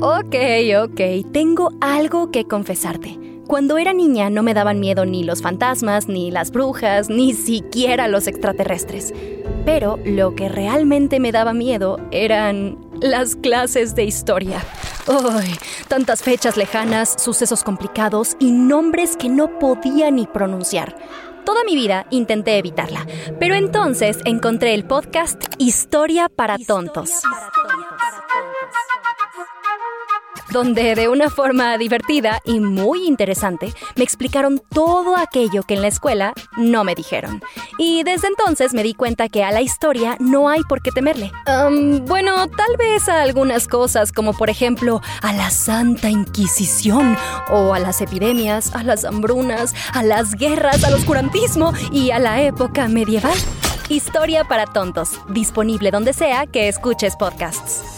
Ok, ok, tengo algo que confesarte. Cuando era niña no me daban miedo ni los fantasmas, ni las brujas, ni siquiera los extraterrestres. Pero lo que realmente me daba miedo eran las clases de historia. ¡Ay! Tantas fechas lejanas, sucesos complicados y nombres que no podía ni pronunciar. Toda mi vida intenté evitarla, pero entonces encontré el podcast Historia para Tontos donde de una forma divertida y muy interesante me explicaron todo aquello que en la escuela no me dijeron. Y desde entonces me di cuenta que a la historia no hay por qué temerle. bueno, tal vez a algunas cosas, como por ejemplo a la Santa Inquisición, o a las epidemias, a las hambrunas, a las guerras, al oscurantismo y a la época medieval. Historia para tontos, disponible donde sea que escuches podcasts.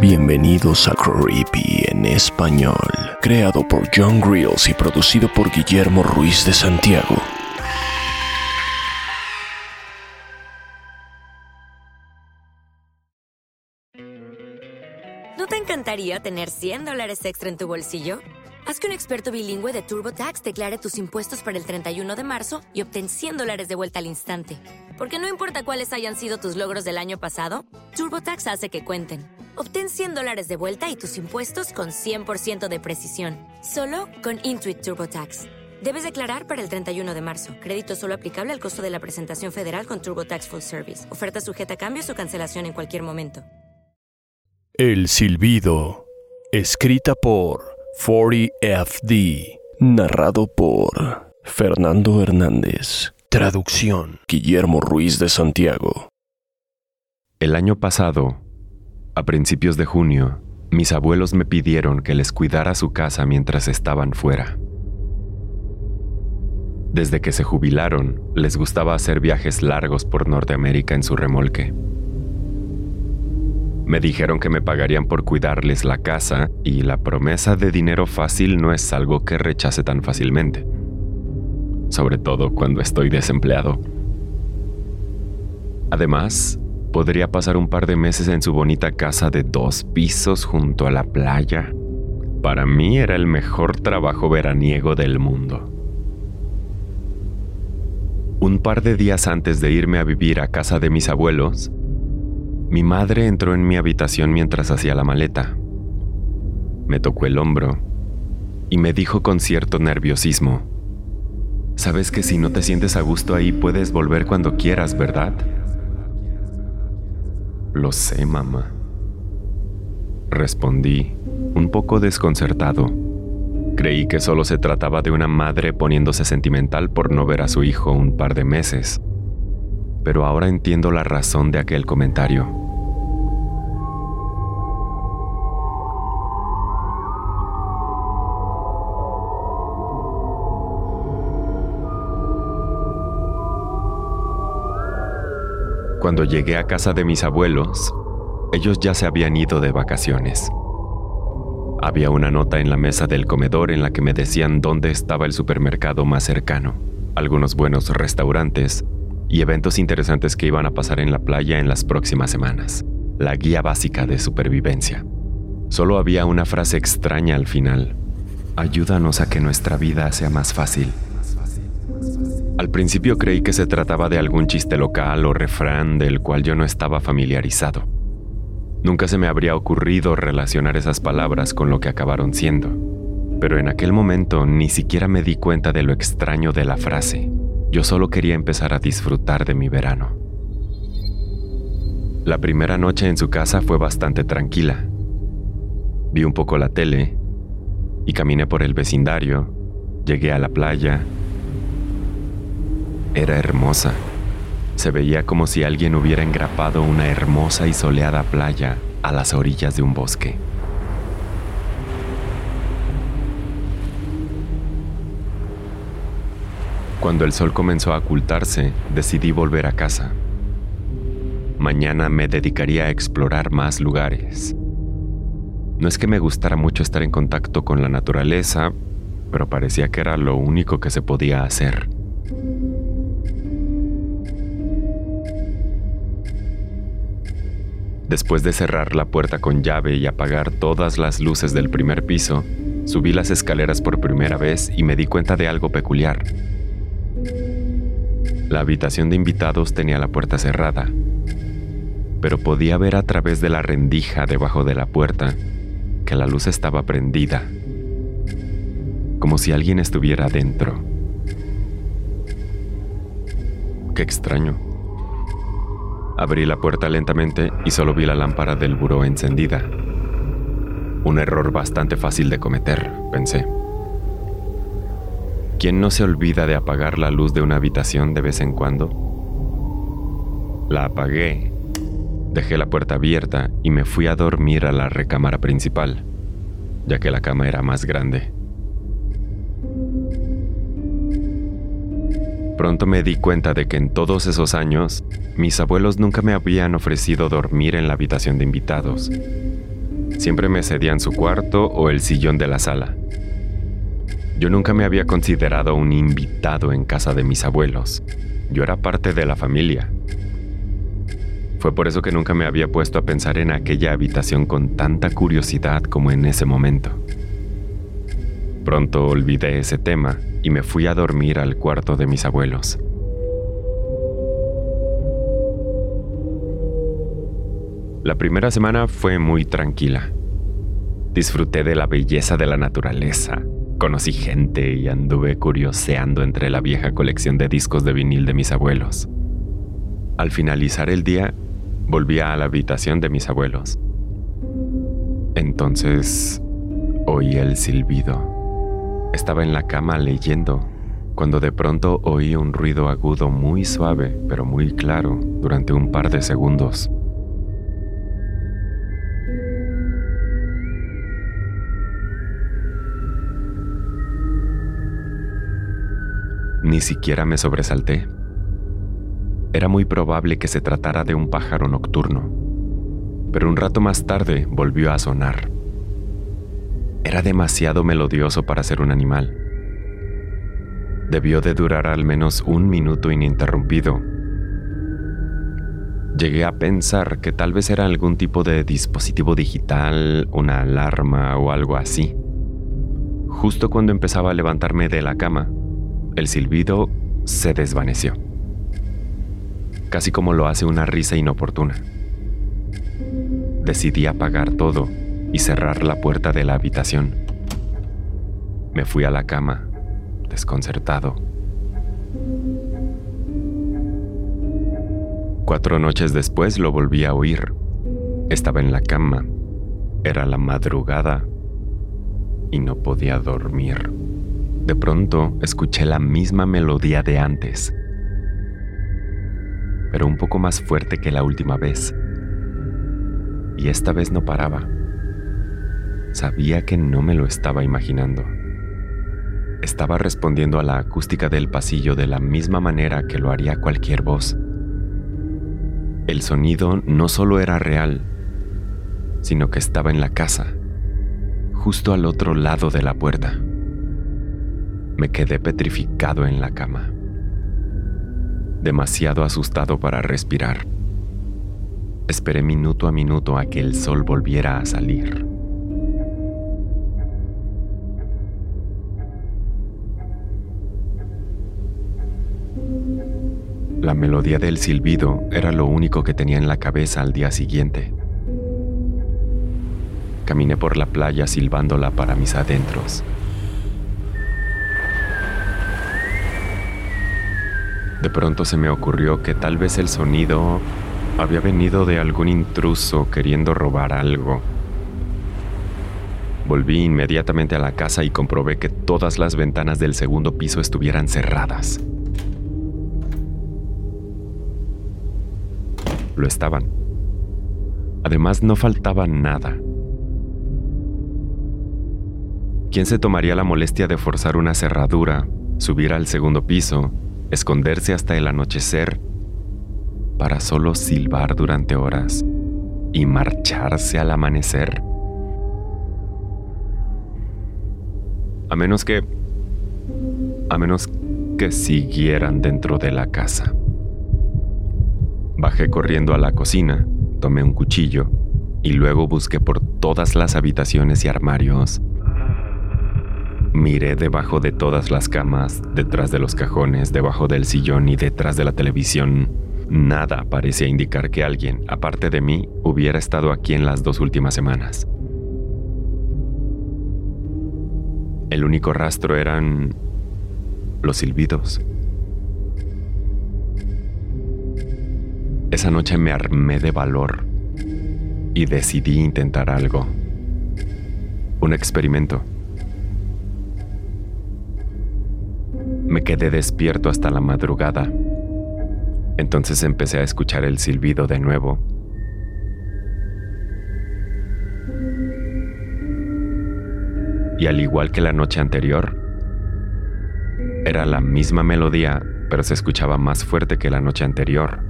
Bienvenidos a Creepy en español, creado por John Grills y producido por Guillermo Ruiz de Santiago. ¿No te encantaría tener 100 dólares extra en tu bolsillo? Haz que un experto bilingüe de TurboTax declare tus impuestos para el 31 de marzo y obtén 100 dólares de vuelta al instante. Porque no importa cuáles hayan sido tus logros del año pasado, TurboTax hace que cuenten Obtén 100 dólares de vuelta y tus impuestos con 100% de precisión, solo con Intuit TurboTax. Debes declarar para el 31 de marzo. Crédito solo aplicable al costo de la presentación federal con TurboTax Full Service. Oferta sujeta a cambios o cancelación en cualquier momento. El silbido. Escrita por 40FD. Narrado por Fernando Hernández. Traducción. Guillermo Ruiz de Santiago. El año pasado, a principios de junio, mis abuelos me pidieron que les cuidara su casa mientras estaban fuera. Desde que se jubilaron, les gustaba hacer viajes largos por Norteamérica en su remolque. Me dijeron que me pagarían por cuidarles la casa y la promesa de dinero fácil no es algo que rechace tan fácilmente, sobre todo cuando estoy desempleado. Además, podría pasar un par de meses en su bonita casa de dos pisos junto a la playa. Para mí era el mejor trabajo veraniego del mundo. Un par de días antes de irme a vivir a casa de mis abuelos, mi madre entró en mi habitación mientras hacía la maleta. Me tocó el hombro y me dijo con cierto nerviosismo, Sabes que si no te sientes a gusto ahí puedes volver cuando quieras, ¿verdad? Lo sé, mamá. Respondí, un poco desconcertado. Creí que solo se trataba de una madre poniéndose sentimental por no ver a su hijo un par de meses. Pero ahora entiendo la razón de aquel comentario. Cuando llegué a casa de mis abuelos, ellos ya se habían ido de vacaciones. Había una nota en la mesa del comedor en la que me decían dónde estaba el supermercado más cercano, algunos buenos restaurantes y eventos interesantes que iban a pasar en la playa en las próximas semanas. La guía básica de supervivencia. Solo había una frase extraña al final. Ayúdanos a que nuestra vida sea más fácil. Al principio creí que se trataba de algún chiste local o refrán del cual yo no estaba familiarizado. Nunca se me habría ocurrido relacionar esas palabras con lo que acabaron siendo, pero en aquel momento ni siquiera me di cuenta de lo extraño de la frase. Yo solo quería empezar a disfrutar de mi verano. La primera noche en su casa fue bastante tranquila. Vi un poco la tele y caminé por el vecindario, llegué a la playa era hermosa. Se veía como si alguien hubiera engrapado una hermosa y soleada playa a las orillas de un bosque. Cuando el sol comenzó a ocultarse, decidí volver a casa. Mañana me dedicaría a explorar más lugares. No es que me gustara mucho estar en contacto con la naturaleza, pero parecía que era lo único que se podía hacer. Después de cerrar la puerta con llave y apagar todas las luces del primer piso, subí las escaleras por primera vez y me di cuenta de algo peculiar. La habitación de invitados tenía la puerta cerrada, pero podía ver a través de la rendija debajo de la puerta que la luz estaba prendida, como si alguien estuviera dentro. Qué extraño. Abrí la puerta lentamente y solo vi la lámpara del buró encendida. Un error bastante fácil de cometer, pensé. ¿Quién no se olvida de apagar la luz de una habitación de vez en cuando? La apagué, dejé la puerta abierta y me fui a dormir a la recámara principal, ya que la cama era más grande. Pronto me di cuenta de que en todos esos años, mis abuelos nunca me habían ofrecido dormir en la habitación de invitados. Siempre me cedían su cuarto o el sillón de la sala. Yo nunca me había considerado un invitado en casa de mis abuelos. Yo era parte de la familia. Fue por eso que nunca me había puesto a pensar en aquella habitación con tanta curiosidad como en ese momento. Pronto olvidé ese tema y me fui a dormir al cuarto de mis abuelos. La primera semana fue muy tranquila. Disfruté de la belleza de la naturaleza, conocí gente y anduve curioseando entre la vieja colección de discos de vinil de mis abuelos. Al finalizar el día, volví a la habitación de mis abuelos. Entonces oí el silbido. Estaba en la cama leyendo cuando de pronto oí un ruido agudo muy suave pero muy claro durante un par de segundos. Ni siquiera me sobresalté. Era muy probable que se tratara de un pájaro nocturno, pero un rato más tarde volvió a sonar. Era demasiado melodioso para ser un animal. Debió de durar al menos un minuto ininterrumpido. Llegué a pensar que tal vez era algún tipo de dispositivo digital, una alarma o algo así. Justo cuando empezaba a levantarme de la cama, el silbido se desvaneció, casi como lo hace una risa inoportuna. Decidí apagar todo y cerrar la puerta de la habitación. Me fui a la cama, desconcertado. Cuatro noches después lo volví a oír. Estaba en la cama. Era la madrugada y no podía dormir. De pronto escuché la misma melodía de antes, pero un poco más fuerte que la última vez. Y esta vez no paraba. Sabía que no me lo estaba imaginando. Estaba respondiendo a la acústica del pasillo de la misma manera que lo haría cualquier voz. El sonido no solo era real, sino que estaba en la casa, justo al otro lado de la puerta. Me quedé petrificado en la cama, demasiado asustado para respirar. Esperé minuto a minuto a que el sol volviera a salir. La melodía del silbido era lo único que tenía en la cabeza al día siguiente. Caminé por la playa silbándola para mis adentros. De pronto se me ocurrió que tal vez el sonido había venido de algún intruso queriendo robar algo. Volví inmediatamente a la casa y comprobé que todas las ventanas del segundo piso estuvieran cerradas. Lo estaban. Además, no faltaba nada. ¿Quién se tomaría la molestia de forzar una cerradura, subir al segundo piso, esconderse hasta el anochecer, para solo silbar durante horas y marcharse al amanecer? A menos que... A menos que siguieran dentro de la casa. Bajé corriendo a la cocina, tomé un cuchillo y luego busqué por todas las habitaciones y armarios. Miré debajo de todas las camas, detrás de los cajones, debajo del sillón y detrás de la televisión. Nada parecía indicar que alguien, aparte de mí, hubiera estado aquí en las dos últimas semanas. El único rastro eran los silbidos. Esa noche me armé de valor y decidí intentar algo. Un experimento. Me quedé despierto hasta la madrugada. Entonces empecé a escuchar el silbido de nuevo. Y al igual que la noche anterior, era la misma melodía, pero se escuchaba más fuerte que la noche anterior.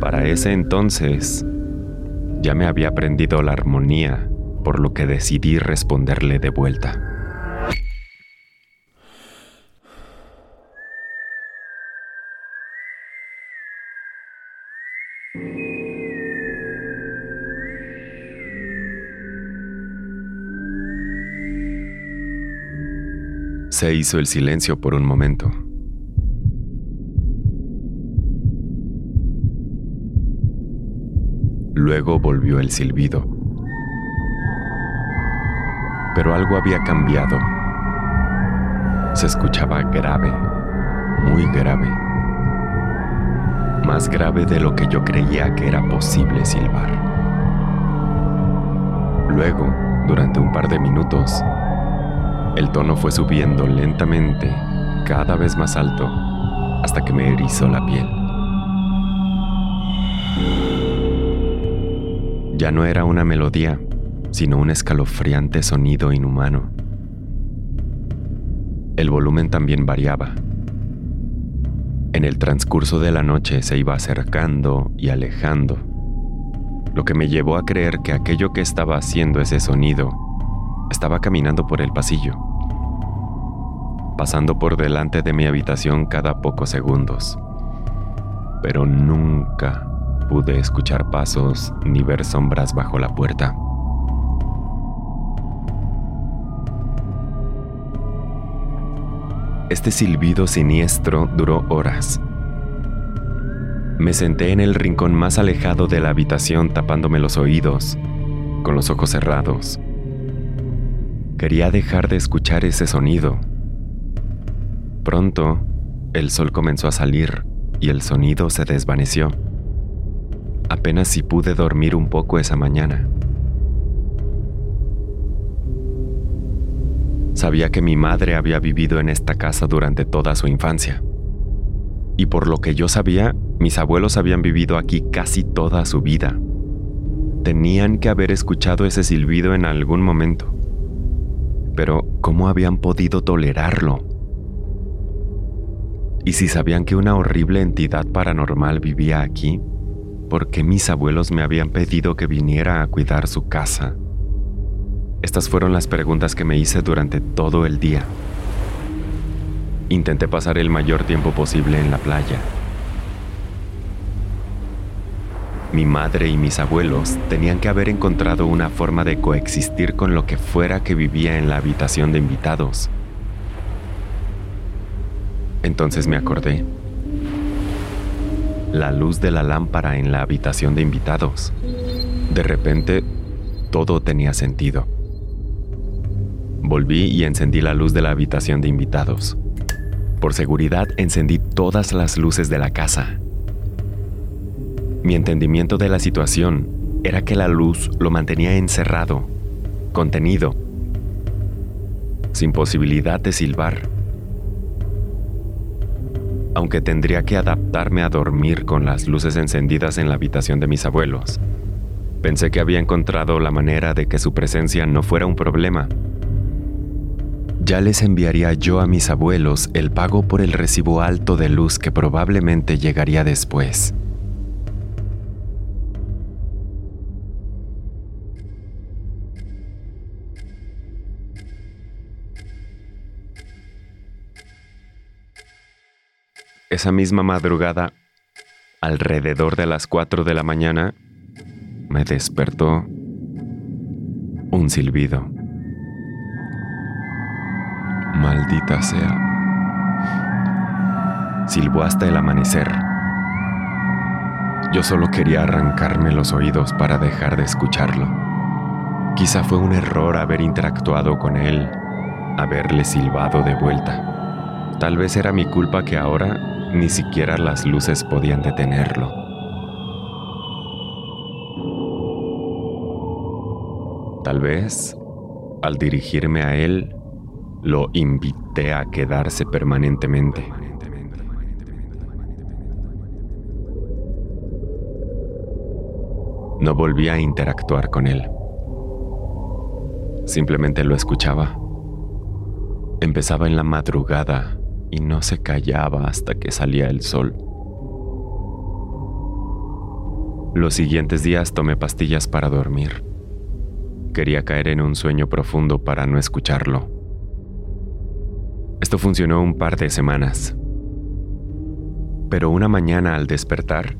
Para ese entonces, ya me había aprendido la armonía, por lo que decidí responderle de vuelta. Se hizo el silencio por un momento. Luego volvió el silbido. Pero algo había cambiado. Se escuchaba grave, muy grave. Más grave de lo que yo creía que era posible silbar. Luego, durante un par de minutos, el tono fue subiendo lentamente, cada vez más alto, hasta que me erizó la piel. Ya no era una melodía, sino un escalofriante sonido inhumano. El volumen también variaba. En el transcurso de la noche se iba acercando y alejando, lo que me llevó a creer que aquello que estaba haciendo ese sonido estaba caminando por el pasillo, pasando por delante de mi habitación cada pocos segundos. Pero nunca pude escuchar pasos ni ver sombras bajo la puerta. Este silbido siniestro duró horas. Me senté en el rincón más alejado de la habitación tapándome los oídos, con los ojos cerrados. Quería dejar de escuchar ese sonido. Pronto, el sol comenzó a salir y el sonido se desvaneció apenas si pude dormir un poco esa mañana. Sabía que mi madre había vivido en esta casa durante toda su infancia. Y por lo que yo sabía, mis abuelos habían vivido aquí casi toda su vida. Tenían que haber escuchado ese silbido en algún momento. Pero, ¿cómo habían podido tolerarlo? ¿Y si sabían que una horrible entidad paranormal vivía aquí? Porque mis abuelos me habían pedido que viniera a cuidar su casa. Estas fueron las preguntas que me hice durante todo el día. Intenté pasar el mayor tiempo posible en la playa. Mi madre y mis abuelos tenían que haber encontrado una forma de coexistir con lo que fuera que vivía en la habitación de invitados. Entonces me acordé la luz de la lámpara en la habitación de invitados. De repente, todo tenía sentido. Volví y encendí la luz de la habitación de invitados. Por seguridad, encendí todas las luces de la casa. Mi entendimiento de la situación era que la luz lo mantenía encerrado, contenido, sin posibilidad de silbar. Aunque tendría que adaptarme a dormir con las luces encendidas en la habitación de mis abuelos. Pensé que había encontrado la manera de que su presencia no fuera un problema. Ya les enviaría yo a mis abuelos el pago por el recibo alto de luz que probablemente llegaría después. Esa misma madrugada, alrededor de las 4 de la mañana, me despertó un silbido. Maldita sea. Silbó hasta el amanecer. Yo solo quería arrancarme los oídos para dejar de escucharlo. Quizá fue un error haber interactuado con él, haberle silbado de vuelta. Tal vez era mi culpa que ahora ni siquiera las luces podían detenerlo. Tal vez, al dirigirme a él, lo invité a quedarse permanentemente. No volví a interactuar con él. Simplemente lo escuchaba. Empezaba en la madrugada y no se callaba hasta que salía el sol. Los siguientes días tomé pastillas para dormir. Quería caer en un sueño profundo para no escucharlo. Esto funcionó un par de semanas. Pero una mañana al despertar,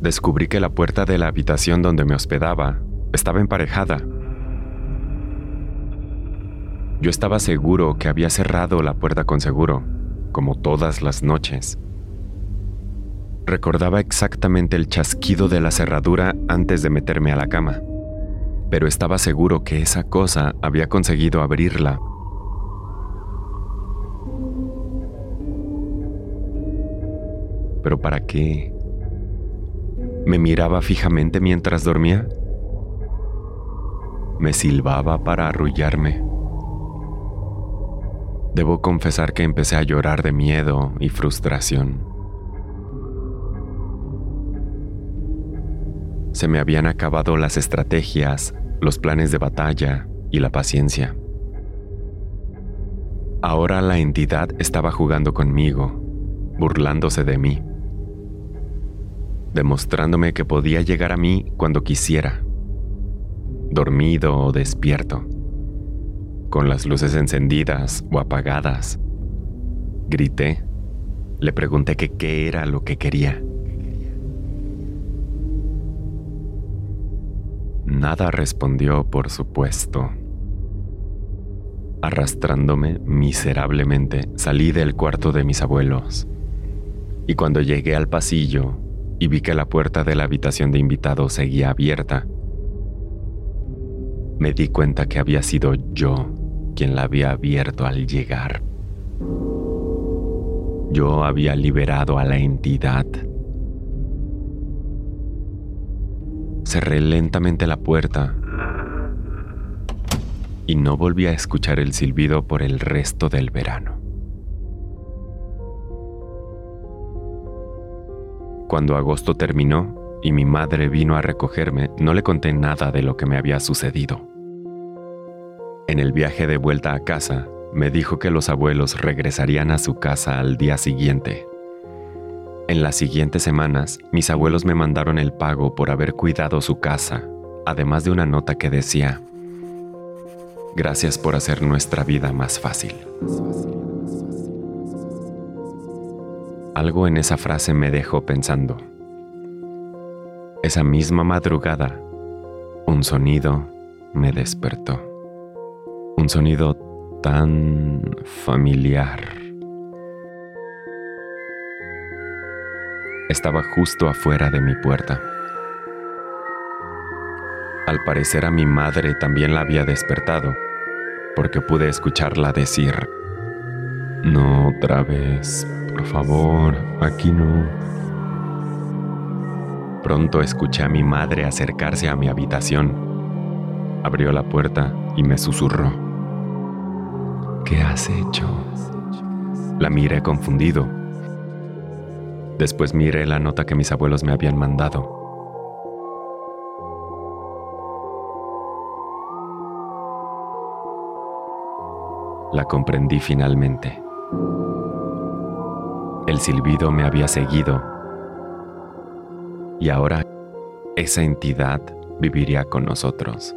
descubrí que la puerta de la habitación donde me hospedaba estaba emparejada. Yo estaba seguro que había cerrado la puerta con seguro, como todas las noches. Recordaba exactamente el chasquido de la cerradura antes de meterme a la cama, pero estaba seguro que esa cosa había conseguido abrirla. ¿Pero para qué? ¿Me miraba fijamente mientras dormía? ¿Me silbaba para arrullarme? Debo confesar que empecé a llorar de miedo y frustración. Se me habían acabado las estrategias, los planes de batalla y la paciencia. Ahora la entidad estaba jugando conmigo, burlándose de mí, demostrándome que podía llegar a mí cuando quisiera, dormido o despierto con las luces encendidas o apagadas. Grité. Le pregunté que qué era lo que quería. Nada respondió, por supuesto. Arrastrándome miserablemente, salí del cuarto de mis abuelos. Y cuando llegué al pasillo y vi que la puerta de la habitación de invitados seguía abierta, me di cuenta que había sido yo quien la había abierto al llegar. Yo había liberado a la entidad. Cerré lentamente la puerta y no volví a escuchar el silbido por el resto del verano. Cuando agosto terminó y mi madre vino a recogerme, no le conté nada de lo que me había sucedido. En el viaje de vuelta a casa, me dijo que los abuelos regresarían a su casa al día siguiente. En las siguientes semanas, mis abuelos me mandaron el pago por haber cuidado su casa, además de una nota que decía, Gracias por hacer nuestra vida más fácil. Algo en esa frase me dejó pensando. Esa misma madrugada, un sonido me despertó un sonido tan familiar. Estaba justo afuera de mi puerta. Al parecer a mi madre también la había despertado, porque pude escucharla decir, no otra vez, por favor, aquí no. Pronto escuché a mi madre acercarse a mi habitación. Abrió la puerta y me susurró. ¿Qué has hecho? La miré confundido. Después miré la nota que mis abuelos me habían mandado. La comprendí finalmente. El silbido me había seguido y ahora esa entidad viviría con nosotros.